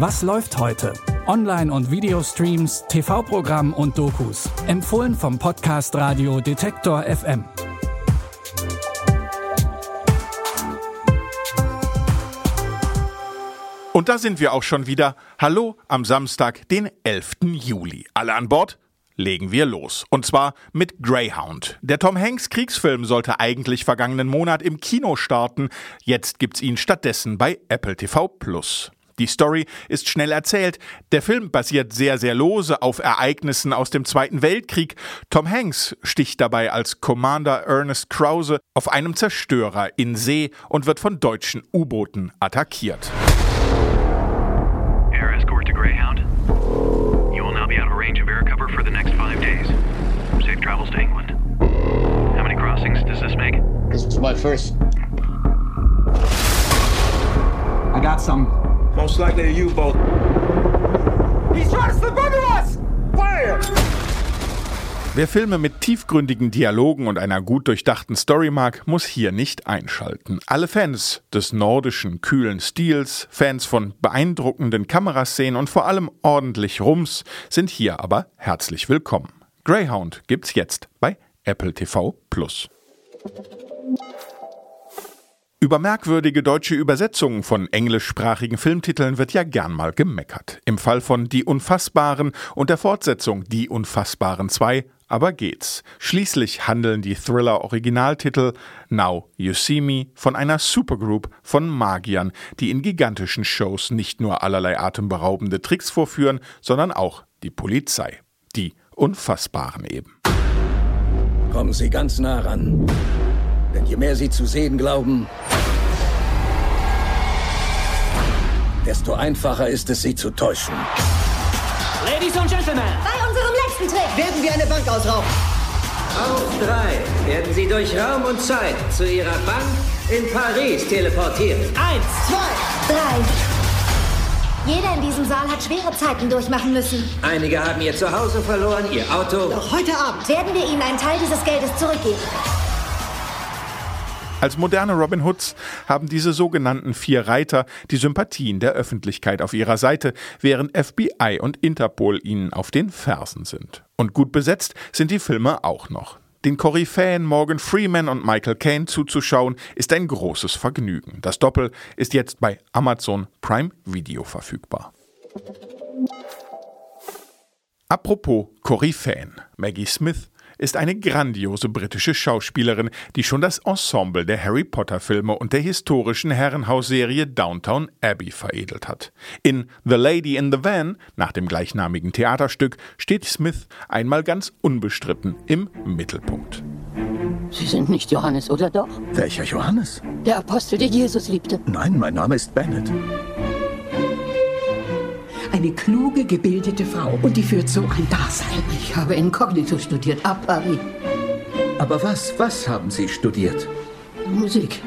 Was läuft heute? Online- und Videostreams, TV-Programm und Dokus. Empfohlen vom Podcast Radio Detektor FM. Und da sind wir auch schon wieder. Hallo am Samstag, den 11. Juli. Alle an Bord? legen wir los. Und zwar mit Greyhound. Der Tom Hanks Kriegsfilm sollte eigentlich vergangenen Monat im Kino starten. Jetzt gibt's ihn stattdessen bei Apple TV Plus. Die Story ist schnell erzählt. Der Film basiert sehr, sehr lose auf Ereignissen aus dem Zweiten Weltkrieg. Tom Hanks sticht dabei als Commander Ernest Krause auf einem Zerstörer in See und wird von deutschen U-Booten attackiert. Air escort to Greyhound. You will now be out of range of air cover for the next five days. Safe travels to England. How many crossings does this make? This was my first. I got some. Most likely a U-boat. He's trying to slip under us! Fire! Wer Filme mit tiefgründigen Dialogen und einer gut durchdachten Story mag, muss hier nicht einschalten. Alle Fans des nordischen, kühlen Stils, Fans von beeindruckenden Kameraszenen und vor allem ordentlich Rums sind hier aber herzlich willkommen. Greyhound gibt's jetzt bei Apple TV Plus. Über merkwürdige deutsche Übersetzungen von englischsprachigen Filmtiteln wird ja gern mal gemeckert. Im Fall von Die Unfassbaren und der Fortsetzung Die Unfassbaren 2 aber geht's. Schließlich handeln die Thriller-Originaltitel Now You See Me von einer Supergroup von Magiern, die in gigantischen Shows nicht nur allerlei atemberaubende Tricks vorführen, sondern auch die Polizei. Die Unfassbaren eben. Kommen Sie ganz nah ran. Denn je mehr Sie zu sehen glauben, desto einfacher ist es, Sie zu täuschen. Ladies and Gentlemen, Bei unserem letzten Trick werden wir eine Bank ausrauben. Auf drei werden Sie durch Raum und Zeit zu Ihrer Bank in Paris teleportiert. Eins, zwei, drei. Jeder in diesem Saal hat schwere Zeiten durchmachen müssen. Einige haben ihr Zuhause verloren, ihr Auto. Doch heute Abend werden wir Ihnen einen Teil dieses Geldes zurückgeben. Als moderne Robin Hoods haben diese sogenannten vier Reiter die Sympathien der Öffentlichkeit auf ihrer Seite, während FBI und Interpol ihnen auf den Fersen sind. Und gut besetzt sind die Filme auch noch. Den Koryphäen Morgan Freeman und Michael Caine zuzuschauen, ist ein großes Vergnügen. Das Doppel ist jetzt bei Amazon Prime Video verfügbar. Apropos Koryphäen. Maggie Smith ist eine grandiose britische Schauspielerin, die schon das Ensemble der Harry Potter Filme und der historischen Herrenhausserie Downtown Abbey veredelt hat. In The Lady in the Van, nach dem gleichnamigen Theaterstück, steht Smith einmal ganz unbestritten im Mittelpunkt. Sie sind nicht Johannes, oder doch? Welcher Johannes? Der Apostel, der Jesus liebte. Nein, mein Name ist Bennett. Eine kluge, gebildete Frau. Und die führt so ein Dasein. Ich habe Inkognito studiert, ab Paris. Aber was, was haben Sie studiert? Musik.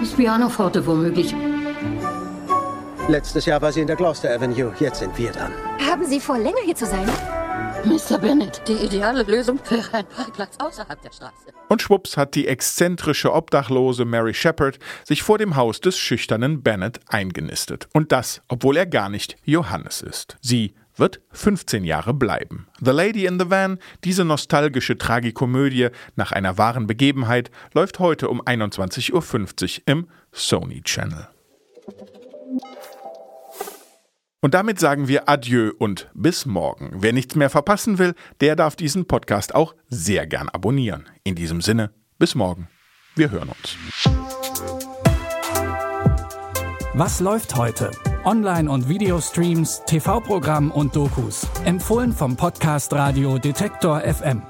Das Pianoforte womöglich. Letztes Jahr war sie in der Gloucester Avenue. Jetzt sind wir dran. Haben Sie vor, länger hier zu sein? Mr. Bennett, die ideale Lösung wäre ein Parkplatz außerhalb der Straße. Und schwupps hat die exzentrische Obdachlose Mary Shepard sich vor dem Haus des schüchternen Bennett eingenistet. Und das, obwohl er gar nicht Johannes ist. Sie wird 15 Jahre bleiben. The Lady in the Van, diese nostalgische Tragikomödie nach einer wahren Begebenheit, läuft heute um 21.50 Uhr im Sony Channel. Und damit sagen wir Adieu und bis morgen. Wer nichts mehr verpassen will, der darf diesen Podcast auch sehr gern abonnieren. In diesem Sinne, bis morgen. Wir hören uns. Was läuft heute? Online- und Videostreams, TV-Programm und Dokus. Empfohlen vom Podcast Radio Detektor FM.